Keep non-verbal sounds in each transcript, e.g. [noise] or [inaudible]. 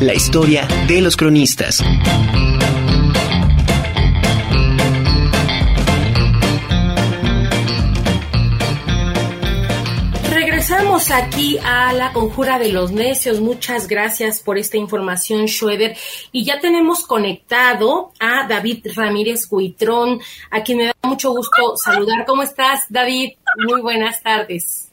la historia de los cronistas. Regresamos aquí a la conjura de los necios. Muchas gracias por esta información, Schroeder. Y ya tenemos conectado a David Ramírez Guitrón, a quien me da mucho gusto saludar. ¿Cómo estás, David? Muy buenas tardes.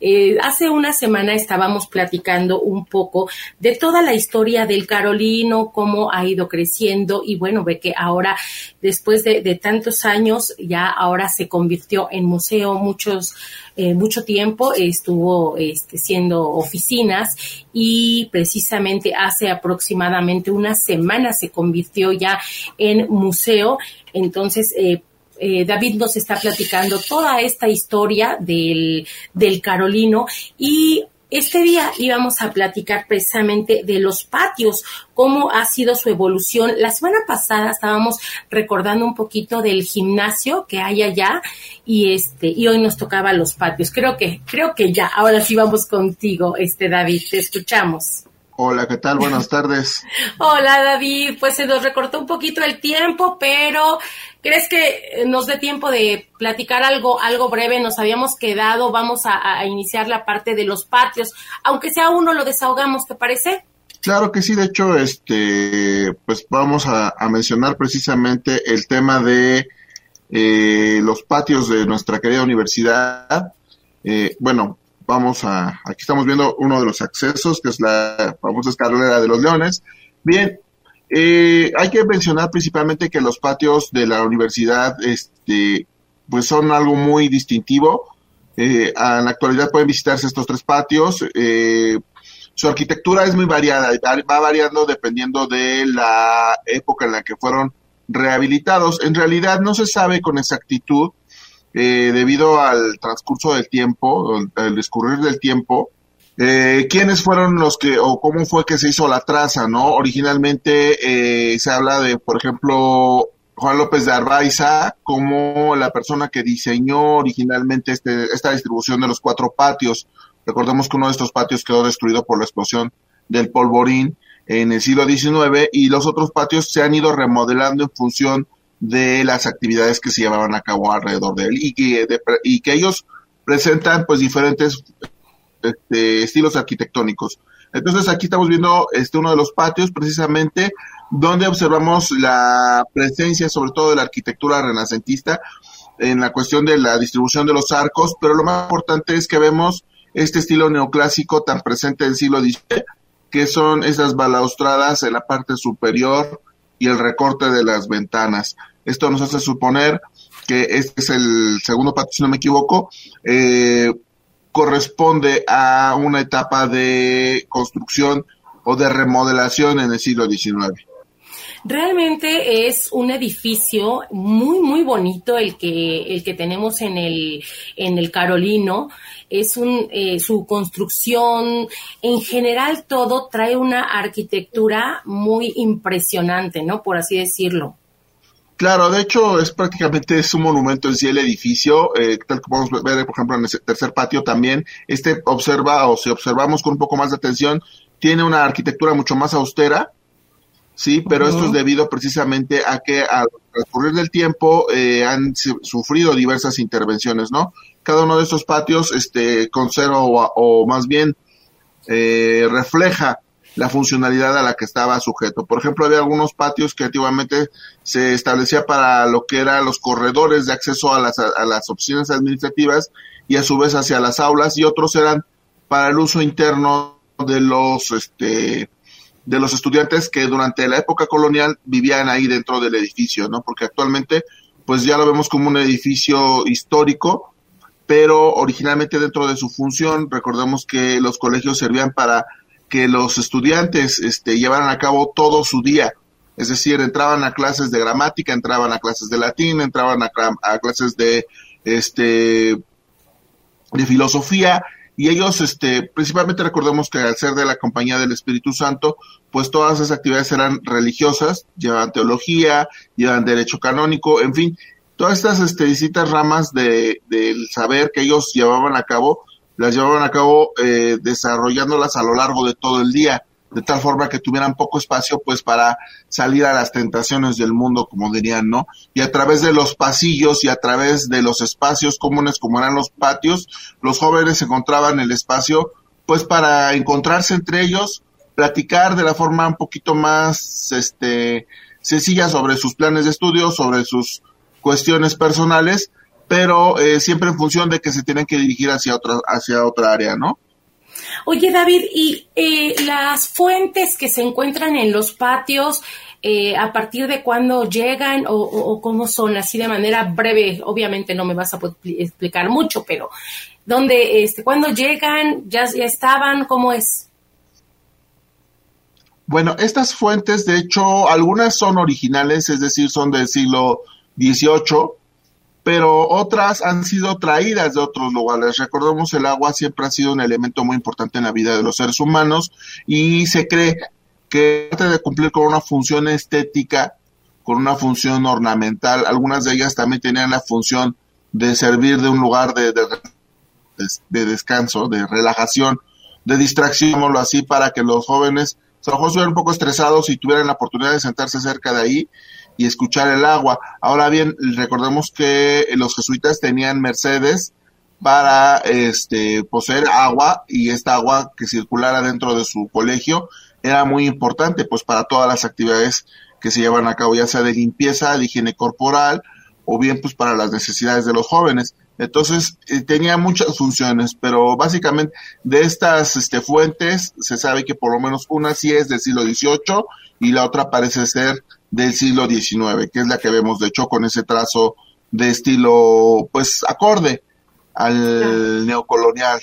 Eh, hace una semana estábamos platicando un poco de toda la historia del Carolino, cómo ha ido creciendo y bueno, ve que ahora, después de, tantos años, ya ahora se convirtió en museo muchos, eh, mucho tiempo, estuvo este, siendo oficinas y precisamente hace aproximadamente una semana se convirtió ya en museo. Entonces, eh, eh, David nos está platicando toda esta historia del, del Carolino y este día íbamos a platicar precisamente de los patios, cómo ha sido su evolución. La semana pasada estábamos recordando un poquito del gimnasio que hay allá y este y hoy nos tocaba los patios. Creo que creo que ya. Ahora sí vamos contigo, este David. Te escuchamos. Hola, ¿qué tal? Buenas tardes. [laughs] Hola, David. Pues se nos recortó un poquito el tiempo, pero ¿crees que nos dé tiempo de platicar algo, algo breve? Nos habíamos quedado, vamos a, iniciar la parte de los patios, aunque sea uno lo desahogamos, ¿te parece? Claro que sí, de hecho, este, pues vamos a, mencionar precisamente el tema de eh, los patios de nuestra querida universidad. Eh, bueno, vamos a, aquí estamos viendo uno de los accesos, que es la famosa escalera de los leones. Bien, eh, hay que mencionar principalmente que los patios de la universidad, este, pues son algo muy distintivo. Eh, en la actualidad pueden visitarse estos tres patios. Eh, su arquitectura es muy variada, va variando dependiendo de la época en la que fueron rehabilitados. En realidad no se sabe con exactitud eh, debido al transcurso del tiempo, al discurrir del tiempo, eh, quiénes fueron los que, o cómo fue que se hizo la traza, ¿no? Originalmente eh, se habla de, por ejemplo, Juan López de Arbaiza como la persona que diseñó originalmente este, esta distribución de los cuatro patios. Recordemos que uno de estos patios quedó destruido por la explosión del polvorín en el siglo XIX y los otros patios se han ido remodelando en función de las actividades que se llevaban a cabo alrededor de él y que, y que ellos presentan pues diferentes este, estilos arquitectónicos. Entonces aquí estamos viendo este uno de los patios precisamente donde observamos la presencia sobre todo de la arquitectura renacentista en la cuestión de la distribución de los arcos, pero lo más importante es que vemos este estilo neoclásico tan presente en el siglo XIX, que son esas balaustradas en la parte superior y el recorte de las ventanas. Esto nos hace suponer que este es el segundo patio, si no me equivoco, eh, corresponde a una etapa de construcción o de remodelación en el siglo XIX. Realmente es un edificio muy, muy bonito el que, el que tenemos en el, en el Carolino. Es un, eh, su construcción, en general todo trae una arquitectura muy impresionante, ¿no? Por así decirlo. Claro, de hecho es prácticamente es un monumento en sí el edificio, eh, tal como podemos ver, por ejemplo, en el tercer patio también. Este observa, o si observamos con un poco más de atención, tiene una arquitectura mucho más austera, sí, pero esto es debido precisamente a que al transcurrir del tiempo eh, han sufrido diversas intervenciones, ¿no? Cada uno de estos patios este, conserva o, más bien eh, refleja la funcionalidad a la que estaba sujeto. Por ejemplo, había algunos patios que antiguamente se establecía para lo que eran los corredores de acceso a las, a las oficinas administrativas y a su vez hacia las aulas y otros eran para el uso interno de los este de los estudiantes que durante la época colonial vivían ahí dentro del edificio, ¿no? Porque actualmente, pues ya lo vemos como un edificio histórico, pero originalmente dentro de su función, recordemos que los colegios servían para que los estudiantes este, llevaran a cabo todo su día. Es decir, entraban a clases de gramática, entraban a clases de latín, entraban a, a clases de, este, de filosofía, y ellos, este, principalmente recordemos que al ser de la compañía del Espíritu Santo, pues todas esas actividades eran religiosas, llevaban teología, llevaban derecho canónico, en fin, todas estas este, distintas ramas de, del saber que ellos llevaban a cabo, las llevaban a cabo eh, desarrollándolas a lo largo de todo el día. De tal forma que tuvieran poco espacio pues para salir a las tentaciones del mundo, como dirían, ¿no? Y a través de los pasillos y a través de los espacios comunes como eran los patios, los jóvenes encontraban el espacio pues para encontrarse entre ellos, platicar de la forma un poquito más este sencilla sobre sus planes de estudio, sobre sus cuestiones personales, pero eh, siempre en función de que se tienen que dirigir hacia otra hacia otra área, ¿no? Oye, David, ¿y eh, las fuentes que se encuentran en los patios, eh, a partir de cuándo llegan o, cómo son? Así de manera breve, obviamente no me vas a explicar mucho, pero ¿dónde, este, cuándo llegan? ¿Ya, ya estaban? ¿Cómo es? Bueno, estas fuentes, de hecho, algunas son originales, es decir, son del siglo XVIII, pero otras han sido traídas de otros lugares. Recordemos, el agua siempre ha sido un elemento muy importante en la vida de los seres humanos y se cree que aparte de cumplir con una función estética, con una función ornamental, algunas de ellas también tenían la función de servir de un lugar de, de, descanso, de relajación, de distracción, así, para que los jóvenes, a lo un poco estresados y tuvieran la oportunidad de sentarse cerca de ahí y escuchar el agua. Ahora bien, recordemos que los jesuitas tenían Mercedes para este poseer agua y esta agua que circulara dentro de su colegio era muy importante pues para todas las actividades que se llevan a cabo, ya sea de limpieza, de higiene corporal o bien pues para las necesidades de los jóvenes. Entonces eh, tenía muchas funciones, pero básicamente de estas este, fuentes se sabe que por lo menos una sí es del siglo XVIII y la otra parece ser del siglo XIX, que es la que vemos de hecho con ese trazo de estilo pues acorde al neocolonial.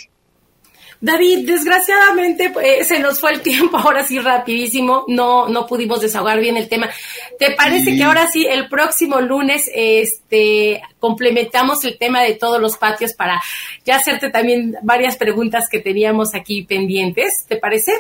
David, desgraciadamente pues, se nos fue el tiempo ahora sí rapidísimo, no no pudimos desahogar bien el tema. ¿Te parece que ahora sí el próximo lunes este complementamos el tema de todos los patios para ya hacerte también varias preguntas que teníamos aquí pendientes? ¿Te parece?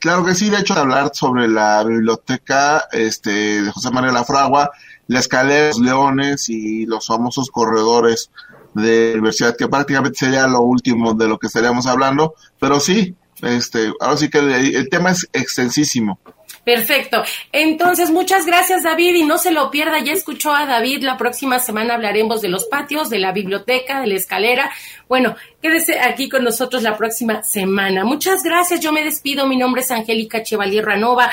Claro que sí, de hecho hablar sobre la biblioteca este de José María Lafragua, la escalera los leones y los famosos corredores de universidad, que prácticamente sería lo último de lo que estaríamos hablando, pero sí, este, ahora sí que el, tema es extensísimo. Perfecto. Entonces, muchas gracias David y no se lo pierda, ya escuchó a David, la próxima semana hablaremos de los patios, de la biblioteca, de la escalera. Bueno, quédese aquí con nosotros la próxima semana. Muchas gracias, yo me despido, mi nombre es Angélica Chevalier Ranova.